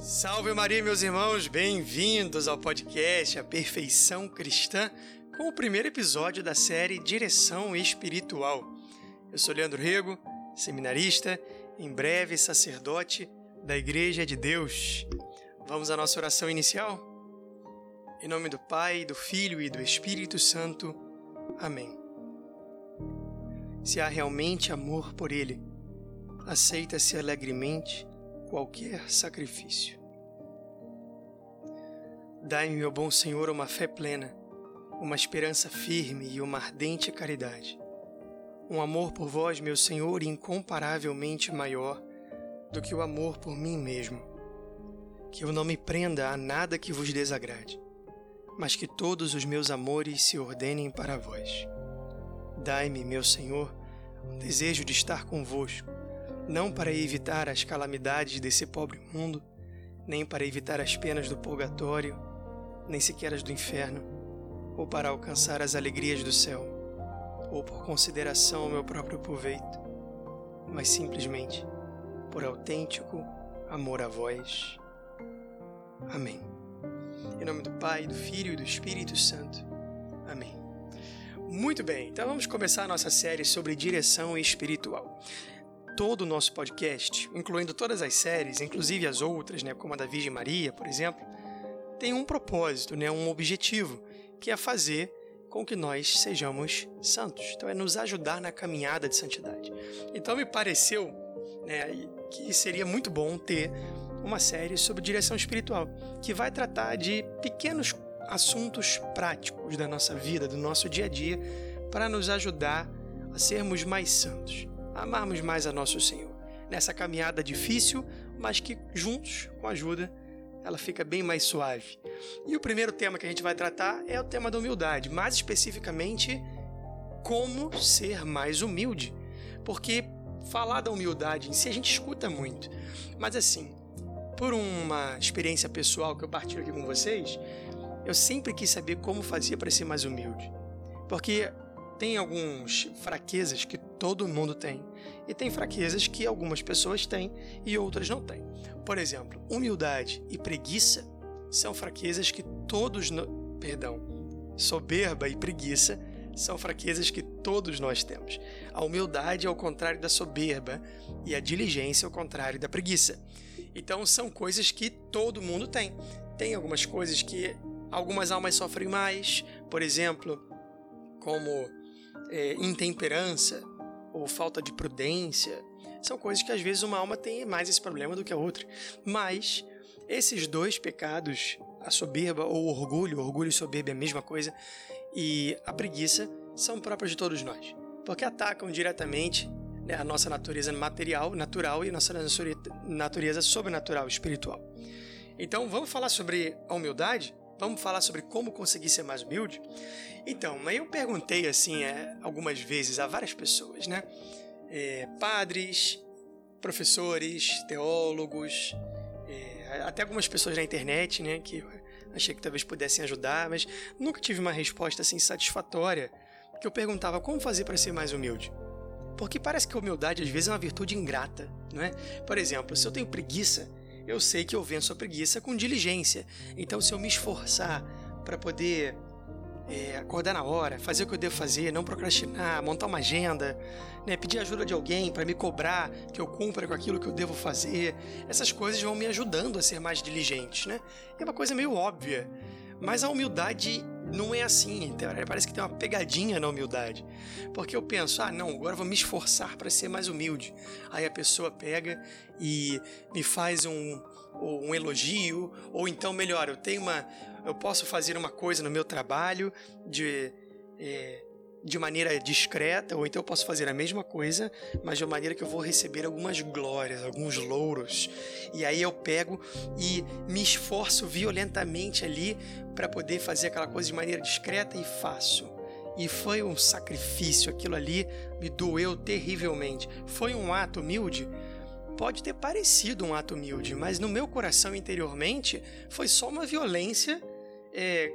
Salve Maria, meus irmãos, bem-vindos ao podcast A Perfeição Cristã, com o primeiro episódio da série Direção Espiritual. Eu sou Leandro Rego, seminarista, em breve sacerdote da Igreja de Deus. Vamos à nossa oração inicial? Em nome do Pai, do Filho e do Espírito Santo. Amém. Se há realmente amor por Ele, aceita-se alegremente qualquer sacrifício. Dai-me, meu bom Senhor, uma fé plena, uma esperança firme e uma ardente caridade. Um amor por vós, meu Senhor, incomparavelmente maior do que o amor por mim mesmo. Que eu não me prenda a nada que vos desagrade, mas que todos os meus amores se ordenem para vós. Dai-me, meu Senhor, o desejo de estar convosco não para evitar as calamidades desse pobre mundo, nem para evitar as penas do purgatório, nem sequer as do inferno, ou para alcançar as alegrias do céu, ou por consideração ao meu próprio proveito, mas simplesmente por autêntico amor a vós. Amém. Em nome do Pai, do Filho e do Espírito Santo. Amém. Muito bem, então vamos começar a nossa série sobre direção espiritual todo o nosso podcast, incluindo todas as séries, inclusive as outras, né, como a da Virgem Maria, por exemplo, tem um propósito, né, um objetivo, que é fazer com que nós sejamos santos. Então é nos ajudar na caminhada de santidade. Então me pareceu né, que seria muito bom ter uma série sobre direção espiritual, que vai tratar de pequenos assuntos práticos da nossa vida, do nosso dia a dia, para nos ajudar a sermos mais santos amarmos mais a nosso Senhor. Nessa caminhada difícil, mas que juntos, com ajuda, ela fica bem mais suave. E o primeiro tema que a gente vai tratar é o tema da humildade, mais especificamente, como ser mais humilde. Porque falar da humildade em si a gente escuta muito, mas assim, por uma experiência pessoal que eu partilho aqui com vocês, eu sempre quis saber como fazia para ser mais humilde. Porque tem algumas fraquezas que todo mundo tem e tem fraquezas que algumas pessoas têm e outras não têm. Por exemplo, humildade e preguiça são fraquezas que todos, no... perdão, soberba e preguiça são fraquezas que todos nós temos. A humildade é o contrário da soberba e a diligência é o contrário da preguiça. Então são coisas que todo mundo tem. Tem algumas coisas que algumas almas sofrem mais, por exemplo, como é, intemperança ou falta de prudência. São coisas que às vezes uma alma tem mais esse problema do que a outra. Mas esses dois pecados, a soberba ou o orgulho, orgulho e soberba é a mesma coisa, e a preguiça, são próprios de todos nós. Porque atacam diretamente né, a nossa natureza material, natural e a nossa natureza sobrenatural, espiritual. Então vamos falar sobre a humildade? Vamos falar sobre como conseguir ser mais humilde? Então, eu perguntei assim é, algumas vezes a várias pessoas, né? É, padres, professores, teólogos, é, até algumas pessoas na internet, né? Que achei que talvez pudessem ajudar, mas nunca tive uma resposta assim satisfatória. Que eu perguntava como fazer para ser mais humilde. Porque parece que a humildade às vezes é uma virtude ingrata, não é? Por exemplo, se eu tenho preguiça, eu sei que eu venço a preguiça com diligência. Então, se eu me esforçar para poder é, acordar na hora, fazer o que eu devo fazer, não procrastinar, montar uma agenda, né, pedir ajuda de alguém para me cobrar que eu cumpra com aquilo que eu devo fazer, essas coisas vão me ajudando a ser mais diligente, né? É uma coisa meio óbvia, mas a humildade não é assim, então, parece que tem uma pegadinha na humildade. Porque eu penso, ah, não, agora vou me esforçar para ser mais humilde. Aí a pessoa pega e me faz um, um elogio, ou então, melhor, eu tenho uma. Eu posso fazer uma coisa no meu trabalho de. É, de maneira discreta, ou então eu posso fazer a mesma coisa, mas de uma maneira que eu vou receber algumas glórias, alguns louros. E aí eu pego e me esforço violentamente ali para poder fazer aquela coisa de maneira discreta e faço. E foi um sacrifício, aquilo ali me doeu terrivelmente. Foi um ato humilde? Pode ter parecido um ato humilde, mas no meu coração interiormente foi só uma violência é,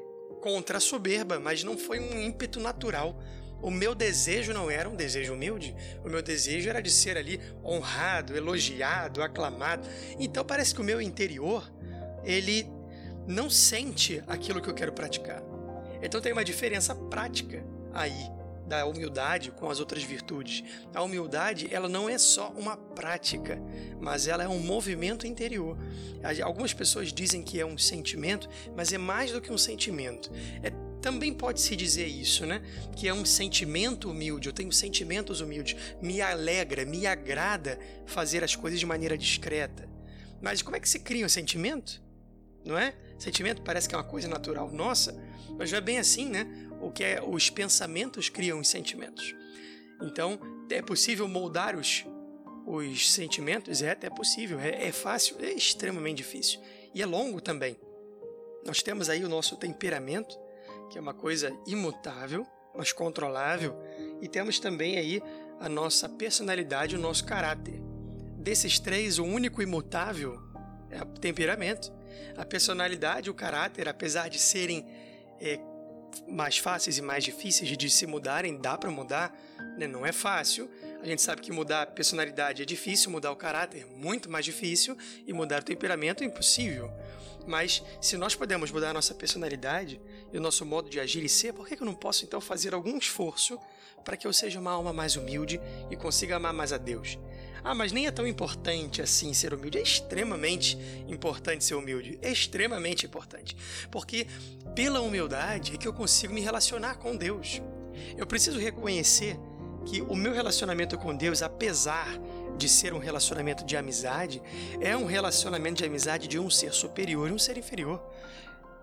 contra a soberba, mas não foi um ímpeto natural o meu desejo não era um desejo humilde, o meu desejo era de ser ali honrado, elogiado, aclamado. Então parece que o meu interior, ele não sente aquilo que eu quero praticar. Então tem uma diferença prática aí da humildade com as outras virtudes. A humildade, ela não é só uma prática, mas ela é um movimento interior. Algumas pessoas dizem que é um sentimento, mas é mais do que um sentimento. É também pode se dizer isso, né? Que é um sentimento humilde, eu tenho sentimentos humildes, me alegra, me agrada fazer as coisas de maneira discreta. Mas como é que se cria um sentimento? Não é? Sentimento parece que é uma coisa natural nossa, mas não é bem assim, né? O que é os pensamentos criam os sentimentos. Então, é possível moldar os, os sentimentos? É até possível, é, é fácil, é extremamente difícil. E é longo também. Nós temos aí o nosso temperamento, que é uma coisa imutável, mas controlável, e temos também aí a nossa personalidade, o nosso caráter. Desses três, o único imutável é o temperamento. A personalidade o caráter, apesar de serem é, mais fáceis e mais difíceis de se mudarem, dá para mudar, né? não é fácil. A gente sabe que mudar a personalidade é difícil, mudar o caráter é muito mais difícil e mudar o temperamento é impossível. Mas se nós podemos mudar a nossa personalidade e o nosso modo de agir e ser, por que eu não posso então fazer algum esforço para que eu seja uma alma mais humilde e consiga amar mais a Deus? Ah, mas nem é tão importante assim ser humilde. É extremamente importante ser humilde. É extremamente importante. Porque pela humildade é que eu consigo me relacionar com Deus. Eu preciso reconhecer que o meu relacionamento com Deus, apesar de ser um relacionamento de amizade, é um relacionamento de amizade de um ser superior e um ser inferior.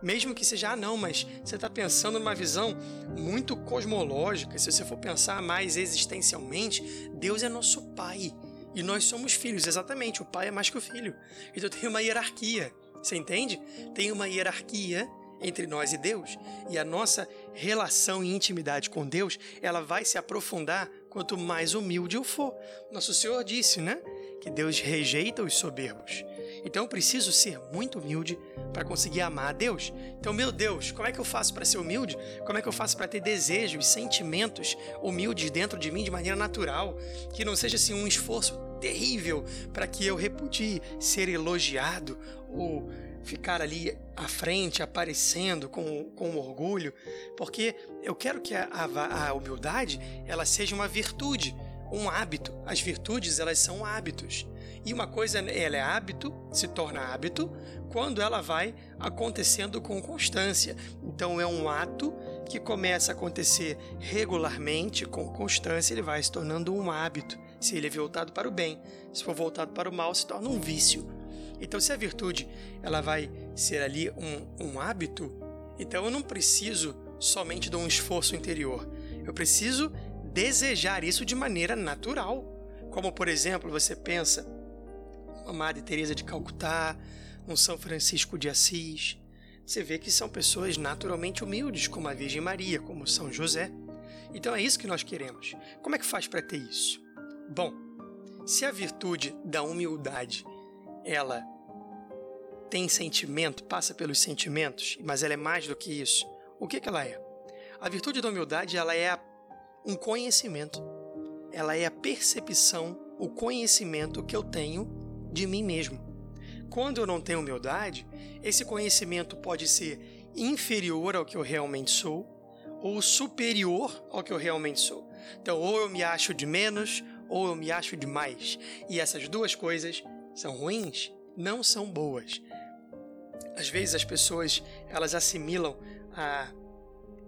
Mesmo que seja, ah, não, mas você está pensando numa visão muito cosmológica, se você for pensar mais existencialmente, Deus é nosso Pai e nós somos filhos, exatamente, o Pai é mais que o Filho. Então tem uma hierarquia, você entende? Tem uma hierarquia entre nós e Deus, e a nossa relação e intimidade com Deus, ela vai se aprofundar quanto mais humilde eu for. Nosso Senhor disse, né? Que Deus rejeita os soberbos. Então eu preciso ser muito humilde para conseguir amar a Deus. Então, meu Deus, como é que eu faço para ser humilde? Como é que eu faço para ter desejos, sentimentos humildes dentro de mim de maneira natural? Que não seja assim um esforço terrível para que eu repudie ser elogiado ou ficar ali à frente, aparecendo com, com orgulho, porque eu quero que a, a, a humildade ela seja uma virtude, um hábito. As virtudes elas são hábitos. E uma coisa ela é hábito, se torna hábito, quando ela vai acontecendo com constância. Então é um ato que começa a acontecer regularmente, com constância, ele vai se tornando um hábito. Se ele é voltado para o bem, se for voltado para o mal, se torna um vício. Então, se a virtude ela vai ser ali um, um hábito, então eu não preciso somente de um esforço interior. Eu preciso desejar isso de maneira natural. Como, por exemplo, você pensa uma Madre Teresa de Calcutá, um São Francisco de Assis. Você vê que são pessoas naturalmente humildes, como a Virgem Maria, como São José. Então é isso que nós queremos. Como é que faz para ter isso? Bom, se a virtude da humildade ela tem sentimento, passa pelos sentimentos, mas ela é mais do que isso. O que, que ela é? A virtude da humildade ela é um conhecimento. Ela é a percepção, o conhecimento que eu tenho de mim mesmo. Quando eu não tenho humildade, esse conhecimento pode ser inferior ao que eu realmente sou ou superior ao que eu realmente sou. Então, ou eu me acho de menos ou eu me acho de mais. E essas duas coisas são ruins, não são boas. Às vezes as pessoas elas assimilam a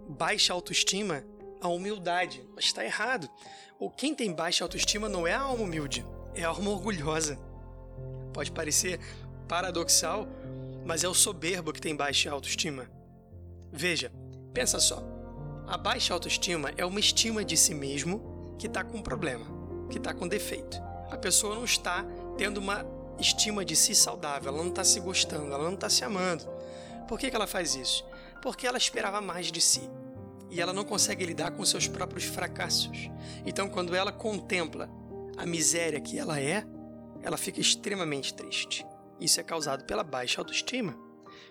baixa autoestima à humildade, mas está errado. O quem tem baixa autoestima não é a alma humilde, é a alma orgulhosa. Pode parecer paradoxal, mas é o soberbo que tem baixa autoestima. Veja, pensa só. A baixa autoestima é uma estima de si mesmo que está com um problema, que está com defeito. A pessoa não está tendo uma estima de si saudável, ela não está se gostando, ela não está se amando. Por que, que ela faz isso? Porque ela esperava mais de si e ela não consegue lidar com seus próprios fracassos. Então, quando ela contempla a miséria que ela é, ela fica extremamente triste. Isso é causado pela baixa autoestima.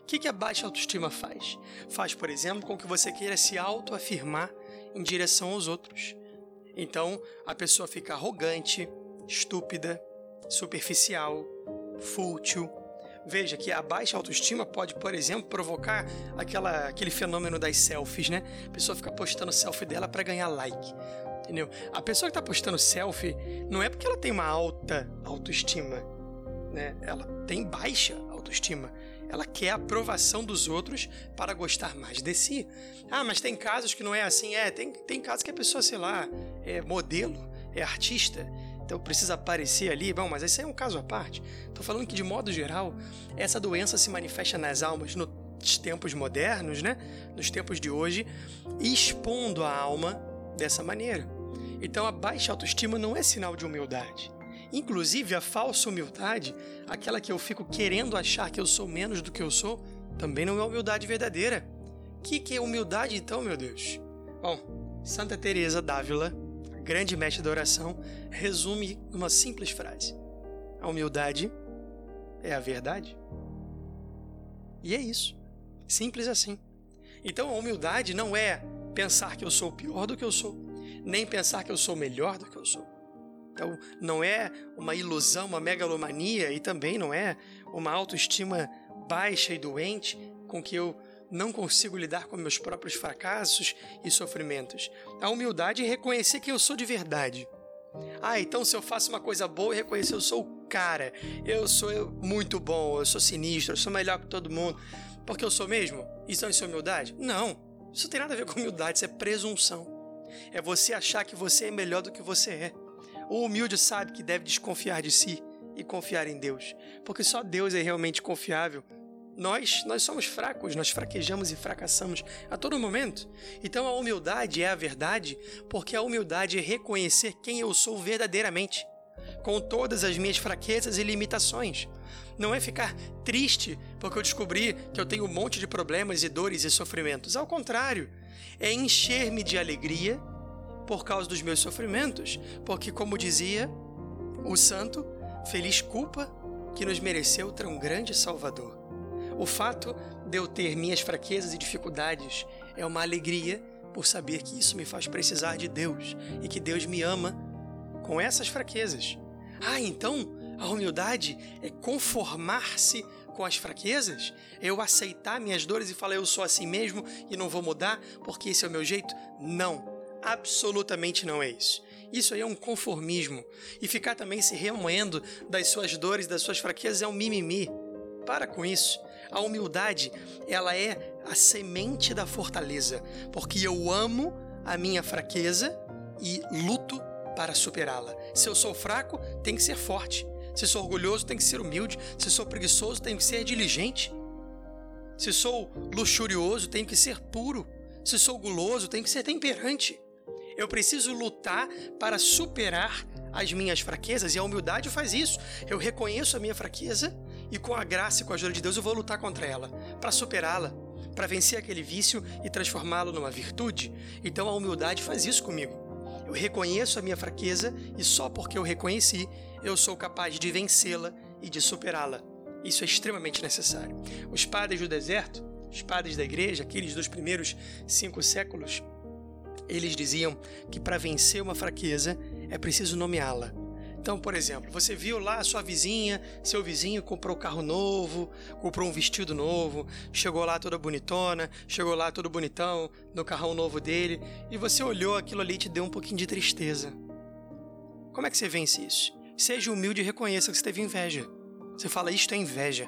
O que, que a baixa autoestima faz? Faz, por exemplo, com que você queira se autoafirmar em direção aos outros. Então a pessoa fica arrogante, estúpida, superficial, fútil. Veja que a baixa autoestima pode, por exemplo, provocar aquela, aquele fenômeno das selfies, né? A pessoa fica postando selfie dela para ganhar like. Entendeu? A pessoa que está postando selfie não é porque ela tem uma alta autoestima, né? Ela tem baixa autoestima. Ela quer a aprovação dos outros para gostar mais de si. Ah, mas tem casos que não é assim. É, tem, tem casos que a pessoa, sei lá, é modelo, é artista, então precisa aparecer ali. Bom, mas esse é um caso à parte. Estou falando que, de modo geral, essa doença se manifesta nas almas nos tempos modernos, né? nos tempos de hoje, expondo a alma dessa maneira. Então a baixa autoestima não é sinal de humildade. Inclusive, a falsa humildade, aquela que eu fico querendo achar que eu sou menos do que eu sou, também não é humildade verdadeira. O que, que é humildade, então, meu Deus? Bom, Santa Teresa d'Ávila, grande mestre da oração, resume numa simples frase: A humildade é a verdade. E é isso. Simples assim. Então a humildade não é pensar que eu sou pior do que eu sou, nem pensar que eu sou melhor do que eu sou. Então, não é uma ilusão, uma megalomania e também não é uma autoestima baixa e doente com que eu não consigo lidar com meus próprios fracassos e sofrimentos. A humildade é reconhecer que eu sou de verdade. Ah, então se eu faço uma coisa boa, reconhecer eu sou o cara, eu sou muito bom, eu sou sinistro, eu sou melhor que todo mundo, porque eu sou mesmo? Isso é humildade? Não. Isso não tem nada a ver com humildade, isso é presunção. É você achar que você é melhor do que você é. O humilde sabe que deve desconfiar de si e confiar em Deus, porque só Deus é realmente confiável. Nós, nós somos fracos, nós fraquejamos e fracassamos a todo momento. Então a humildade é a verdade, porque a humildade é reconhecer quem eu sou verdadeiramente, com todas as minhas fraquezas e limitações. Não é ficar triste porque eu descobri que eu tenho um monte de problemas e dores e sofrimentos. Ao contrário, é encher-me de alegria por causa dos meus sofrimentos, porque, como dizia o santo, feliz culpa que nos mereceu tão grande Salvador. O fato de eu ter minhas fraquezas e dificuldades é uma alegria por saber que isso me faz precisar de Deus e que Deus me ama com essas fraquezas. Ah, então a humildade é conformar-se com as fraquezas? É eu aceitar minhas dores e falar eu sou assim mesmo e não vou mudar porque esse é o meu jeito? Não absolutamente não é isso. Isso aí é um conformismo. E ficar também se remoendo das suas dores, das suas fraquezas é um mimimi. Para com isso. A humildade, ela é a semente da fortaleza, porque eu amo a minha fraqueza e luto para superá-la. Se eu sou fraco, tem que ser forte. Se sou orgulhoso, tem que ser humilde. Se sou preguiçoso, tem que ser diligente. Se sou luxurioso, tem que ser puro. Se sou guloso, tem que ser temperante. Eu preciso lutar para superar as minhas fraquezas e a humildade faz isso. Eu reconheço a minha fraqueza e com a graça e com a ajuda de Deus eu vou lutar contra ela, para superá-la, para vencer aquele vício e transformá-lo numa virtude. Então a humildade faz isso comigo. Eu reconheço a minha fraqueza e só porque eu reconheci, eu sou capaz de vencê-la e de superá-la. Isso é extremamente necessário. Os padres do deserto, os padres da igreja, aqueles dos primeiros cinco séculos, eles diziam que para vencer uma fraqueza é preciso nomeá-la. Então, por exemplo, você viu lá sua vizinha, seu vizinho comprou um carro novo, comprou um vestido novo, chegou lá toda bonitona, chegou lá todo bonitão, no carrão novo dele, e você olhou aquilo ali e te deu um pouquinho de tristeza. Como é que você vence isso? Seja humilde e reconheça que você teve inveja. Você fala, isto é inveja.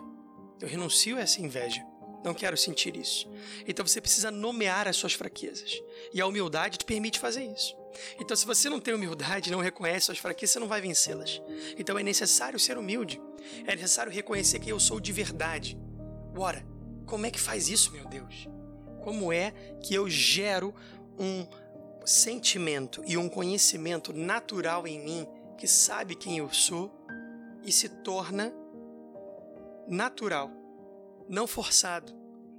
Eu renuncio a essa inveja. Não quero sentir isso. Então você precisa nomear as suas fraquezas. E a humildade te permite fazer isso. Então, se você não tem humildade, não reconhece suas fraquezas, você não vai vencê-las. Então é necessário ser humilde. É necessário reconhecer que eu sou de verdade. Ora, como é que faz isso, meu Deus? Como é que eu gero um sentimento e um conhecimento natural em mim que sabe quem eu sou e se torna natural? não forçado,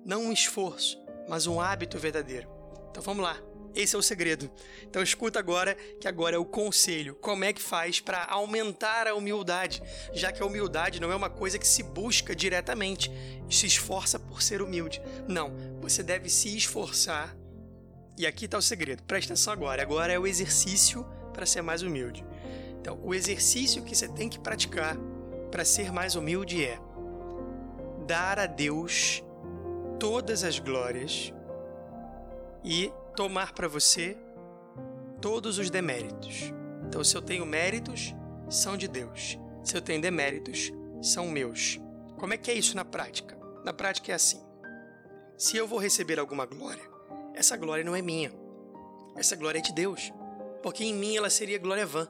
não um esforço, mas um hábito verdadeiro. Então vamos lá. Esse é o segredo. Então escuta agora, que agora é o conselho. Como é que faz para aumentar a humildade? Já que a humildade não é uma coisa que se busca diretamente, se esforça por ser humilde. Não, você deve se esforçar E aqui está o segredo, presta atenção agora. Agora é o exercício para ser mais humilde. Então, o exercício que você tem que praticar para ser mais humilde é dar a Deus todas as glórias e tomar para você todos os deméritos. Então, se eu tenho méritos, são de Deus. Se eu tenho deméritos, são meus. Como é que é isso na prática? Na prática é assim: se eu vou receber alguma glória, essa glória não é minha. Essa glória é de Deus. Porque em mim ela seria glória vã,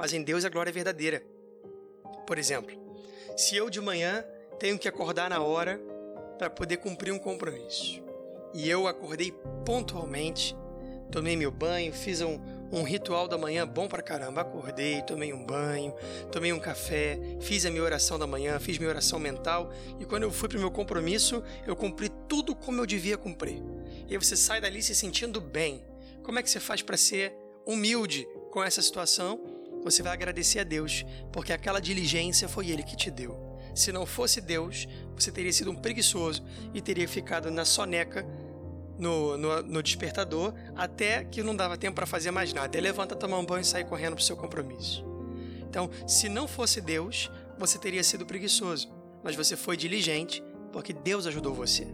mas em Deus a glória é verdadeira. Por exemplo, se eu de manhã tenho que acordar na hora para poder cumprir um compromisso, e eu acordei pontualmente, tomei meu banho, fiz um, um ritual da manhã bom pra caramba. Acordei, tomei um banho, tomei um café, fiz a minha oração da manhã, fiz minha oração mental e quando eu fui pro meu compromisso, eu cumpri tudo como eu devia cumprir. E aí você sai dali se sentindo bem. Como é que você faz para ser humilde com essa situação? Você vai agradecer a Deus, porque aquela diligência foi Ele que te deu. Se não fosse Deus, você teria sido um preguiçoso e teria ficado na soneca no, no, no despertador até que não dava tempo para fazer mais nada. Até levanta, tomar um banho e sair correndo para o seu compromisso. Então, se não fosse Deus, você teria sido preguiçoso, mas você foi diligente porque Deus ajudou você.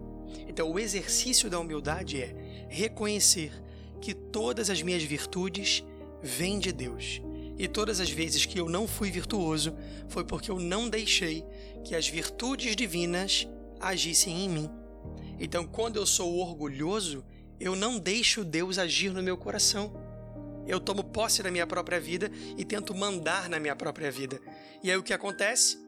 Então, o exercício da humildade é reconhecer que todas as minhas virtudes vêm de Deus. E todas as vezes que eu não fui virtuoso foi porque eu não deixei que as virtudes divinas agissem em mim. Então, quando eu sou orgulhoso, eu não deixo Deus agir no meu coração. Eu tomo posse da minha própria vida e tento mandar na minha própria vida. E aí o que acontece?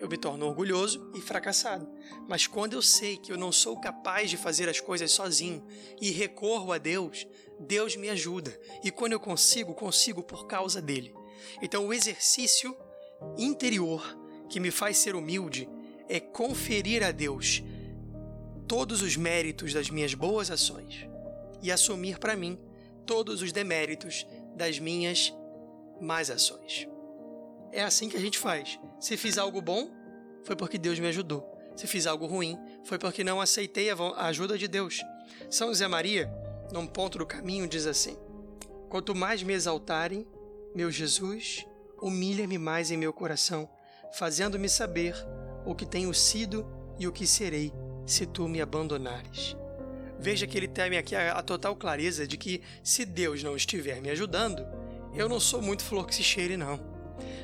Eu me torno orgulhoso e fracassado. Mas quando eu sei que eu não sou capaz de fazer as coisas sozinho e recorro a Deus, Deus me ajuda. E quando eu consigo, consigo por causa dele. Então o exercício interior que me faz ser humilde é conferir a Deus todos os méritos das minhas boas ações e assumir para mim todos os deméritos das minhas más ações. É assim que a gente faz. Se fiz algo bom, foi porque Deus me ajudou. Se fiz algo ruim, foi porque não aceitei a ajuda de Deus. São José Maria, num ponto do caminho, diz assim: Quanto mais me exaltarem, meu Jesus, humilha-me mais em meu coração, fazendo-me saber o que tenho sido e o que serei se tu me abandonares. Veja que ele tem aqui a, a, total clareza de que se Deus não estiver me ajudando, eu não sou muito flor que se cheire, não.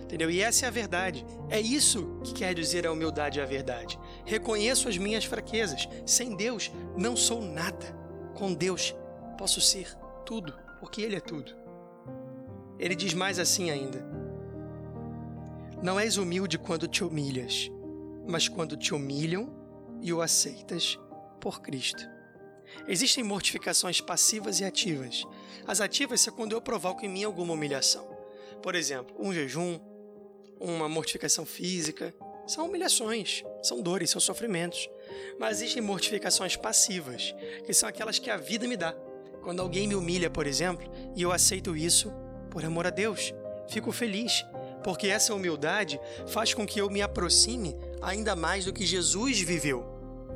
Entendeu? E essa é a verdade. É isso que quer dizer a humildade e a verdade. Reconheço as minhas fraquezas. Sem Deus, não sou nada. Com Deus, posso ser tudo, porque Ele é tudo. Ele diz mais assim ainda: Não és humilde quando te humilhas, mas quando te humilham, e o aceitas por Cristo. Existem mortificações passivas e ativas. As ativas é quando eu provoco em mim alguma humilhação. Por exemplo, um jejum, uma mortificação física. São humilhações, são dores, são sofrimentos. Mas existem mortificações passivas, que são aquelas que a vida me dá. Quando alguém me humilha, por exemplo, e eu aceito isso por amor a Deus, fico feliz, porque essa humildade faz com que eu me aproxime ainda mais do que Jesus viveu,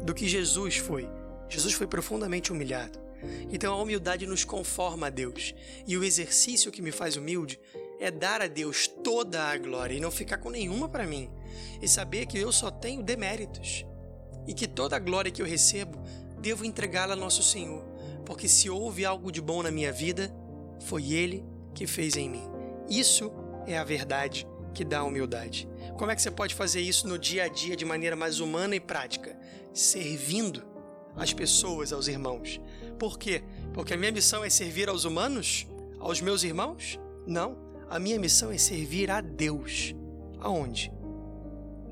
do que Jesus foi. Jesus foi profundamente humilhado. Então a humildade nos conforma a Deus. E o exercício que me faz humilde é dar a Deus toda a glória e não ficar com nenhuma para mim. E saber que eu só tenho deméritos. E que toda a glória que eu recebo, devo entregá-la a nosso Senhor. Porque se houve algo de bom na minha vida, foi Ele que fez em mim. Isso é a verdade que dá humildade. Como é que você pode fazer isso no dia a dia de maneira mais humana e prática? Servindo as pessoas, aos irmãos. Por quê? Porque a minha missão é servir aos humanos? Aos meus irmãos? Não. A minha missão é servir a Deus. Aonde?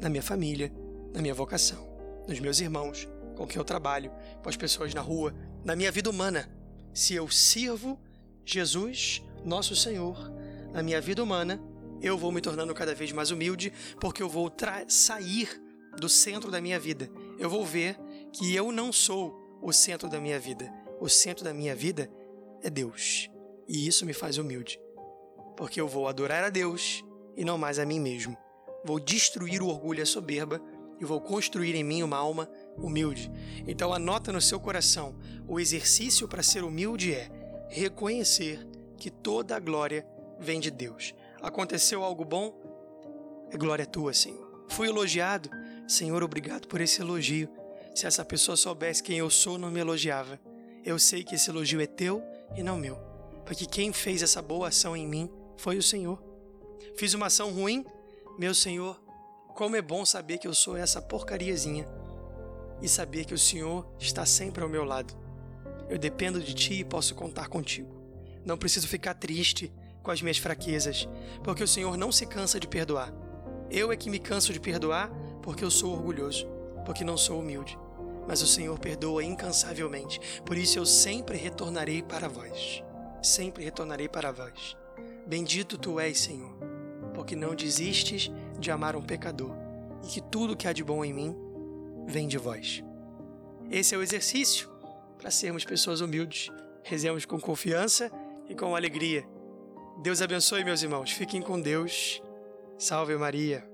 Na minha família, na minha vocação, nos meus irmãos, com quem eu trabalho, com as pessoas na rua, na minha vida humana. Se eu sirvo Jesus, nosso Senhor, na minha vida humana, eu vou me tornando cada vez mais humilde, porque eu vou sair do centro da minha vida. Eu vou ver que eu não sou o centro da minha vida. O centro da minha vida é Deus. E isso me faz humilde. Porque eu vou adorar a Deus e não mais a mim mesmo. Vou destruir o orgulho e a soberba e vou construir em mim uma alma humilde. Então anota no seu coração, o exercício para ser humilde é reconhecer que toda a glória vem de Deus. Aconteceu algo bom? É glória tua, Senhor. Fui elogiado? Senhor, obrigado por esse elogio. Se essa pessoa soubesse quem eu sou, não me elogiava. Eu sei que esse elogio é teu e não meu, porque quem fez essa boa ação em mim foi o Senhor. Fiz uma ação ruim? Meu Senhor, como é bom saber que eu sou essa porcariazinha e saber que o Senhor está sempre ao meu lado. Eu dependo de Ti e posso contar contigo. Não preciso ficar triste com as minhas fraquezas, porque o Senhor não se cansa de perdoar. Eu é que me canso de perdoar porque eu sou orgulhoso, porque não sou humilde. Mas o Senhor perdoa incansavelmente, por isso eu sempre retornarei para vós. Sempre retornarei para vós. Bendito tu és, Senhor, porque não desistes de amar um pecador, e que tudo que há de bom em mim vem de vós. Esse é o exercício para sermos pessoas humildes. Rezemos com confiança e com alegria. Deus abençoe, meus irmãos. Fiquem com Deus. Salve Maria.